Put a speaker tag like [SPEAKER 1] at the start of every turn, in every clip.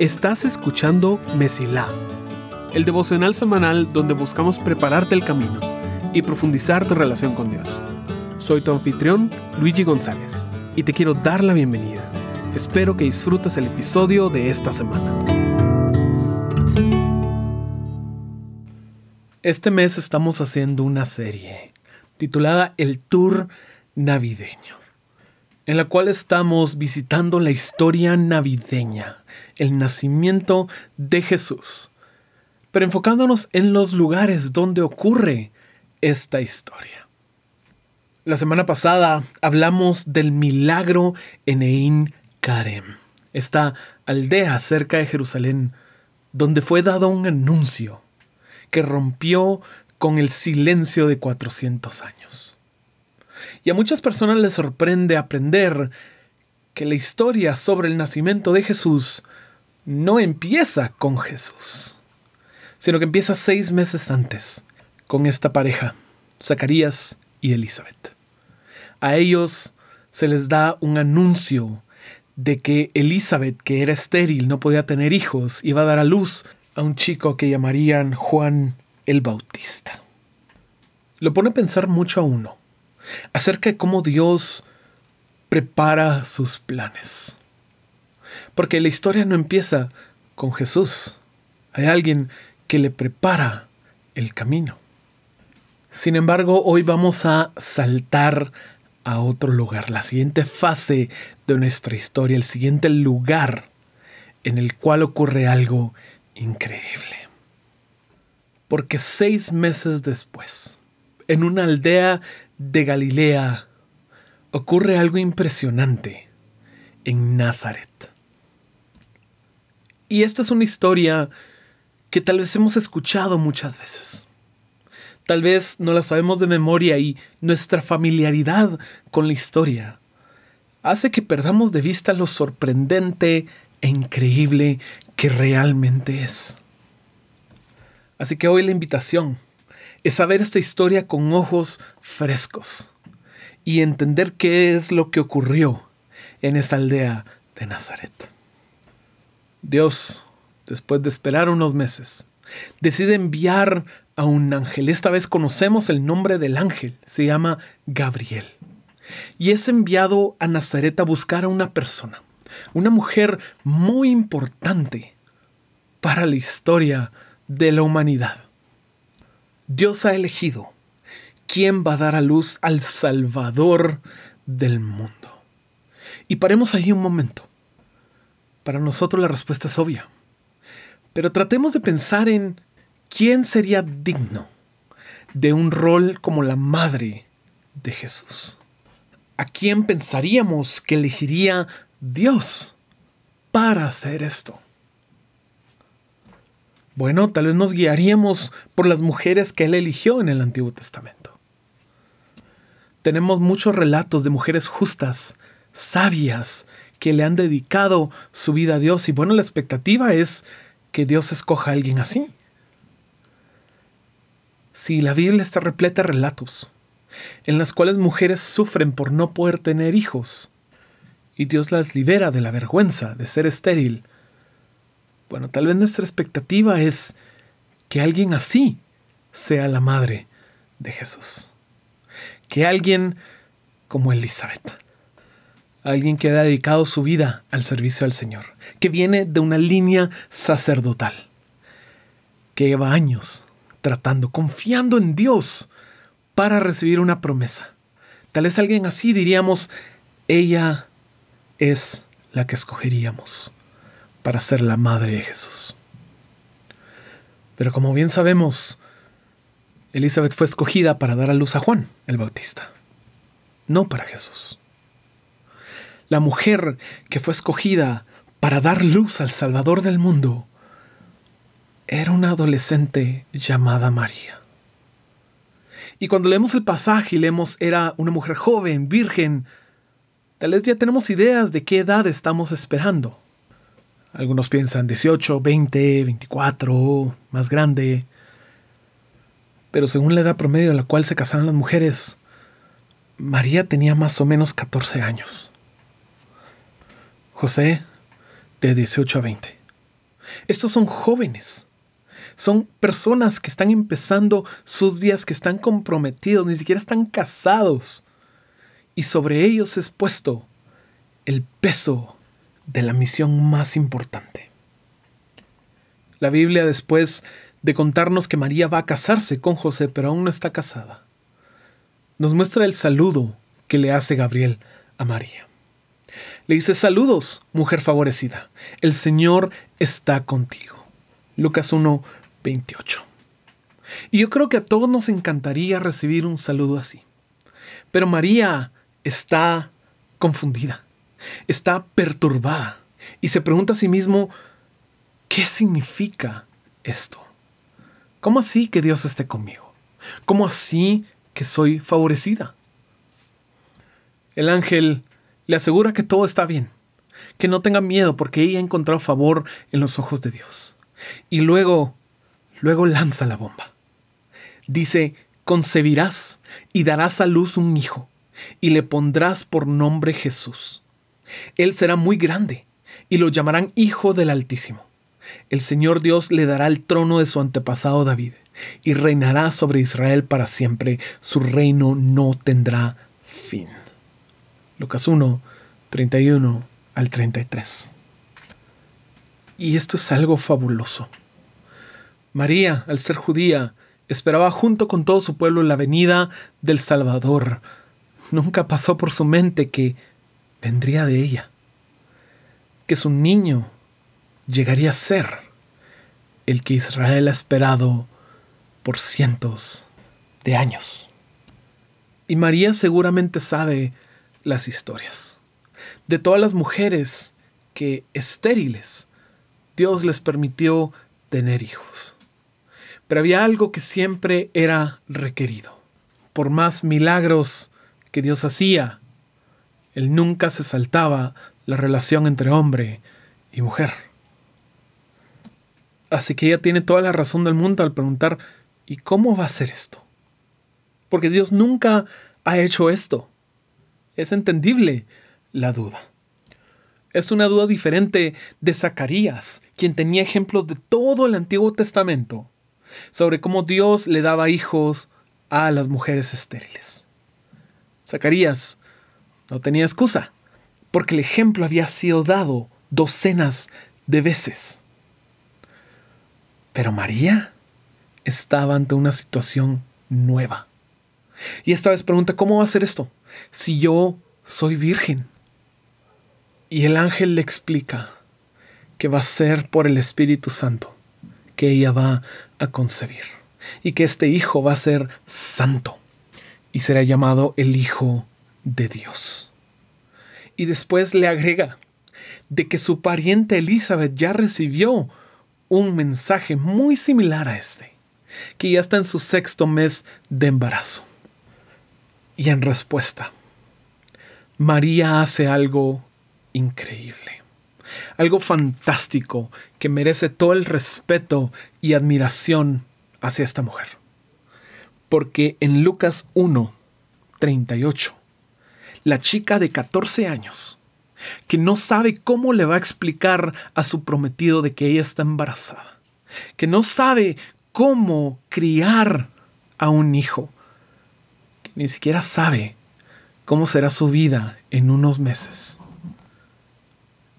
[SPEAKER 1] Estás escuchando Mesilá, el devocional semanal donde buscamos prepararte el camino y profundizar tu relación con Dios. Soy tu anfitrión, Luigi González, y te quiero dar la bienvenida. Espero que disfrutes el episodio de esta semana. Este mes estamos haciendo una serie titulada El Tour Navideño, en la cual estamos visitando la historia navideña, el nacimiento de Jesús, pero enfocándonos en los lugares donde ocurre esta historia. La semana pasada hablamos del milagro en Ein Karem, esta aldea cerca de Jerusalén, donde fue dado un anuncio que rompió con el silencio de 400 años. Y a muchas personas les sorprende aprender que la historia sobre el nacimiento de Jesús no empieza con Jesús, sino que empieza seis meses antes, con esta pareja, Zacarías y Elizabeth. A ellos se les da un anuncio de que Elizabeth, que era estéril, no podía tener hijos, iba a dar a luz a un chico que llamarían Juan el Bautista. Lo pone a pensar mucho a uno acerca de cómo Dios prepara sus planes. Porque la historia no empieza con Jesús. Hay alguien que le prepara el camino. Sin embargo, hoy vamos a saltar a otro lugar, la siguiente fase de nuestra historia, el siguiente lugar en el cual ocurre algo increíble. Porque seis meses después, en una aldea de Galilea, ocurre algo impresionante en Nazaret. Y esta es una historia que tal vez hemos escuchado muchas veces. Tal vez no la sabemos de memoria y nuestra familiaridad con la historia hace que perdamos de vista lo sorprendente e increíble que realmente es. Así que hoy la invitación es saber esta historia con ojos frescos y entender qué es lo que ocurrió en esa aldea de Nazaret. Dios, después de esperar unos meses, decide enviar a un ángel. Esta vez conocemos el nombre del ángel, se llama Gabriel. Y es enviado a Nazaret a buscar a una persona una mujer muy importante para la historia de la humanidad. Dios ha elegido quién va a dar a luz al Salvador del mundo. Y paremos ahí un momento. Para nosotros la respuesta es obvia. Pero tratemos de pensar en quién sería digno de un rol como la madre de Jesús. ¿A quién pensaríamos que elegiría Dios para hacer esto? Bueno, tal vez nos guiaríamos por las mujeres que Él eligió en el Antiguo Testamento. Tenemos muchos relatos de mujeres justas, sabias, que le han dedicado su vida a Dios y bueno, la expectativa es que Dios escoja a alguien así. Si la Biblia está repleta de relatos en las cuales mujeres sufren por no poder tener hijos, y Dios las libera de la vergüenza de ser estéril. Bueno, tal vez nuestra expectativa es que alguien así sea la madre de Jesús. Que alguien como Elizabeth. Alguien que ha dedicado su vida al servicio al Señor. Que viene de una línea sacerdotal. Que lleva años tratando, confiando en Dios para recibir una promesa. Tal vez alguien así diríamos, ella es la que escogeríamos para ser la madre de Jesús. Pero como bien sabemos, Elizabeth fue escogida para dar a luz a Juan el Bautista, no para Jesús. La mujer que fue escogida para dar luz al Salvador del mundo era una adolescente llamada María. Y cuando leemos el pasaje y leemos era una mujer joven, virgen, Tal vez ya tenemos ideas de qué edad estamos esperando. Algunos piensan 18, 20, 24, más grande. Pero según la edad promedio a la cual se casaron las mujeres, María tenía más o menos 14 años. José, de 18 a 20. Estos son jóvenes. Son personas que están empezando sus vidas, que están comprometidos, ni siquiera están casados. Y sobre ellos es puesto el peso de la misión más importante. La Biblia después de contarnos que María va a casarse con José, pero aún no está casada, nos muestra el saludo que le hace Gabriel a María. Le dice, saludos, mujer favorecida, el Señor está contigo. Lucas 1, 28. Y yo creo que a todos nos encantaría recibir un saludo así. Pero María está confundida, está perturbada y se pregunta a sí mismo, ¿qué significa esto? ¿Cómo así que Dios esté conmigo? ¿Cómo así que soy favorecida? El ángel le asegura que todo está bien, que no tenga miedo porque ella ha encontrado favor en los ojos de Dios. Y luego, luego lanza la bomba. Dice, concebirás y darás a luz un hijo, y le pondrás por nombre Jesús. Él será muy grande, y lo llamarán Hijo del Altísimo. El Señor Dios le dará el trono de su antepasado David, y reinará sobre Israel para siempre. Su reino no tendrá fin. Lucas 1, 31 al 33. Y esto es algo fabuloso. María, al ser judía, esperaba junto con todo su pueblo la venida del Salvador. Nunca pasó por su mente que vendría de ella, que su niño llegaría a ser el que Israel ha esperado por cientos de años. Y María seguramente sabe las historias. De todas las mujeres que estériles, Dios les permitió tener hijos. Pero había algo que siempre era requerido. Por más milagros que Dios hacía, Él nunca se saltaba la relación entre hombre y mujer. Así que ella tiene toda la razón del mundo al preguntar, ¿y cómo va a ser esto? Porque Dios nunca ha hecho esto es entendible la duda. Es una duda diferente de Zacarías, quien tenía ejemplos de todo el Antiguo Testamento sobre cómo Dios le daba hijos a las mujeres estériles. Zacarías no tenía excusa, porque el ejemplo había sido dado docenas de veces. Pero María estaba ante una situación nueva. Y esta vez pregunta, ¿cómo va a ser esto? si yo soy virgen? Y el ángel le explica que va a ser por el Espíritu Santo que ella va a concebir y que este hijo va a ser santo y será llamado el Hijo de Dios. Y después le agrega de que su pariente Elizabeth ya recibió un mensaje muy similar a este, que ya está en su sexto mes de embarazo. Y en respuesta, María hace algo increíble, algo fantástico que merece todo el respeto y admiración hacia esta mujer. Porque en Lucas 1, 38, la chica de 14 años, que no sabe cómo le va a explicar a su prometido de que ella está embarazada, que no sabe cómo criar a un hijo, ni siquiera sabe cómo será su vida en unos meses.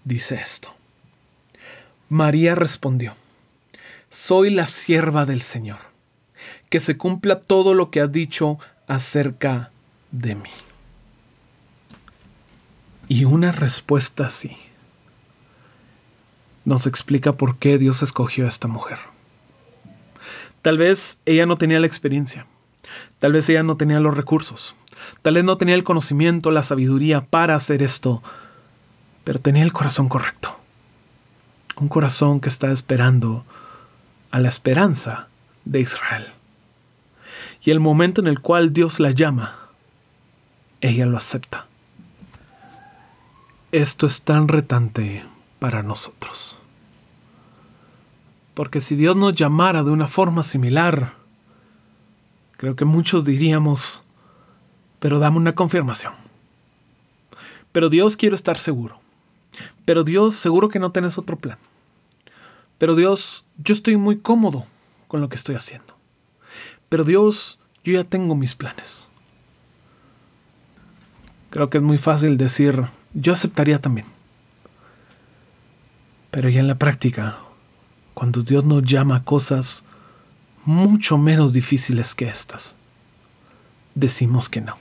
[SPEAKER 1] Dice esto. María respondió, Soy la sierva del Señor, que se cumpla todo lo que has dicho acerca de mí. Y una respuesta así nos explica por qué Dios escogió a esta mujer. Tal vez ella no tenía la experiencia, Tal vez ella no tenía los recursos, tal vez no tenía el conocimiento, la sabiduría para hacer esto, pero tenía el corazón correcto. Un corazón que está esperando a la esperanza de Israel. Y el momento en el cual Dios la llama, ella lo acepta. Esto es tan retante para nosotros. Porque si Dios nos llamara de una forma similar, Creo que muchos diríamos, pero dame una confirmación. Pero Dios quiero estar seguro. Pero Dios, seguro que no tenés otro plan. Pero Dios, yo estoy muy cómodo con lo que estoy haciendo. Pero Dios, yo ya tengo mis planes. Creo que es muy fácil decir, yo aceptaría también. Pero ya en la práctica, cuando Dios nos llama a cosas mucho menos difíciles que estas, decimos que no.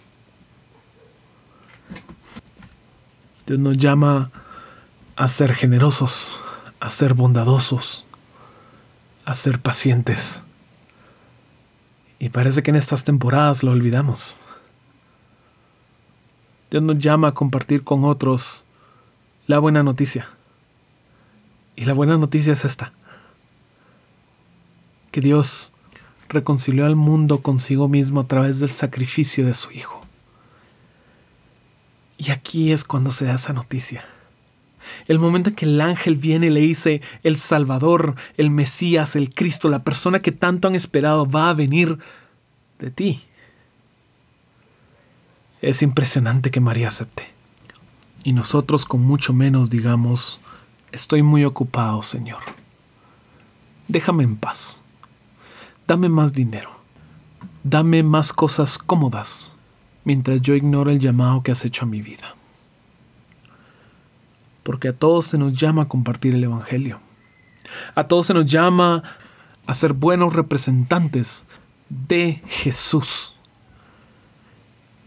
[SPEAKER 1] Dios nos llama a ser generosos, a ser bondadosos, a ser pacientes. Y parece que en estas temporadas lo olvidamos. Dios nos llama a compartir con otros la buena noticia. Y la buena noticia es esta. Que Dios reconcilió al mundo consigo mismo a través del sacrificio de su Hijo. Y aquí es cuando se da esa noticia. El momento en que el ángel viene y le dice, el Salvador, el Mesías, el Cristo, la persona que tanto han esperado va a venir de ti. Es impresionante que María acepte. Y nosotros con mucho menos digamos, estoy muy ocupado, Señor. Déjame en paz. Dame más dinero. Dame más cosas cómodas mientras yo ignoro el llamado que has hecho a mi vida. Porque a todos se nos llama a compartir el Evangelio. A todos se nos llama a ser buenos representantes de Jesús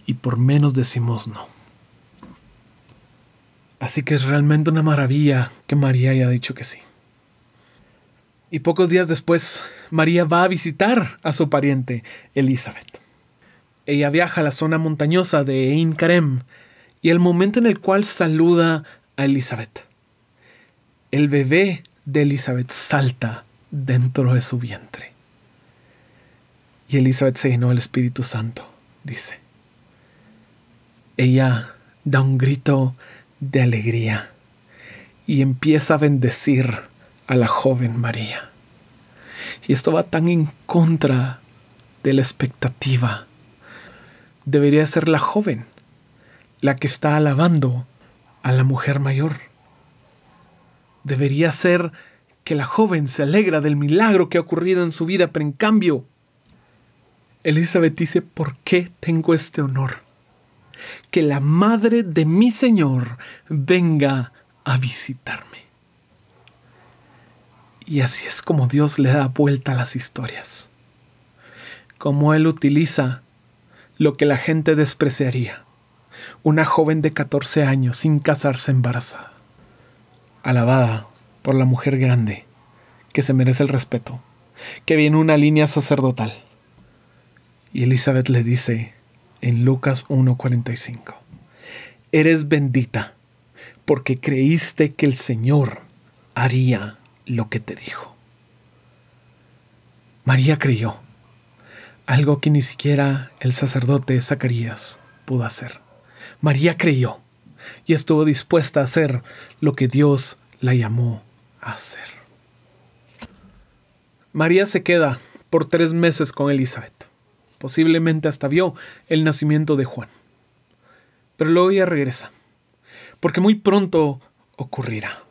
[SPEAKER 1] y por menos decimos no. Así que es realmente una maravilla que María haya dicho que sí. Y pocos días después, María va a visitar a su pariente Elizabeth. Ella viaja a la zona montañosa de Ein Karem y el momento en el cual saluda a Elizabeth, el bebé de Elizabeth salta dentro de su vientre. Y Elizabeth se llenó del Espíritu Santo, dice ella da un grito de alegría y empieza a bendecir a la joven María. Y esto va tan en contra de la expectativa. Debería ser la joven la que está alabando a la mujer mayor. Debería ser que la joven se alegra del milagro que ha ocurrido en su vida, pero en cambio, Elizabeth dice, ¿por qué tengo este honor? Que la madre de mi Señor venga a visitarme. Y así es como Dios le da vuelta a las historias. Como Él utiliza lo que la gente despreciaría. Una joven de 14 años sin casarse embarazada. Alabada por la mujer grande, que se merece el respeto, que viene una línea sacerdotal. Y Elizabeth le dice, en Lucas 1:45. Eres bendita porque creíste que el Señor haría lo que te dijo. María creyó, algo que ni siquiera el sacerdote Zacarías pudo hacer. María creyó y estuvo dispuesta a hacer lo que Dios la llamó a hacer. María se queda por tres meses con Elizabeth. Posiblemente hasta vio el nacimiento de Juan. Pero luego ella regresa, porque muy pronto ocurrirá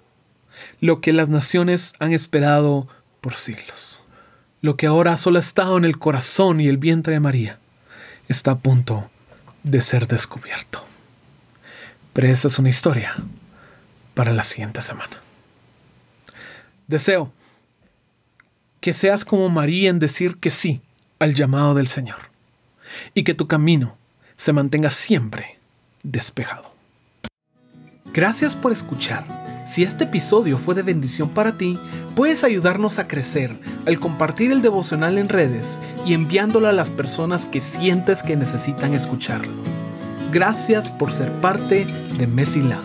[SPEAKER 1] lo que las naciones han esperado por siglos. Lo que ahora solo ha estado en el corazón y el vientre de María está a punto de ser descubierto. Pero esa es una historia para la siguiente semana. Deseo que seas como María en decir que sí al llamado del Señor y que tu camino se mantenga siempre despejado. Gracias por escuchar. Si este episodio fue de bendición para ti, puedes ayudarnos a crecer al compartir el devocional en redes y enviándolo a las personas que sientes que necesitan escucharlo. Gracias por ser parte de Mesila.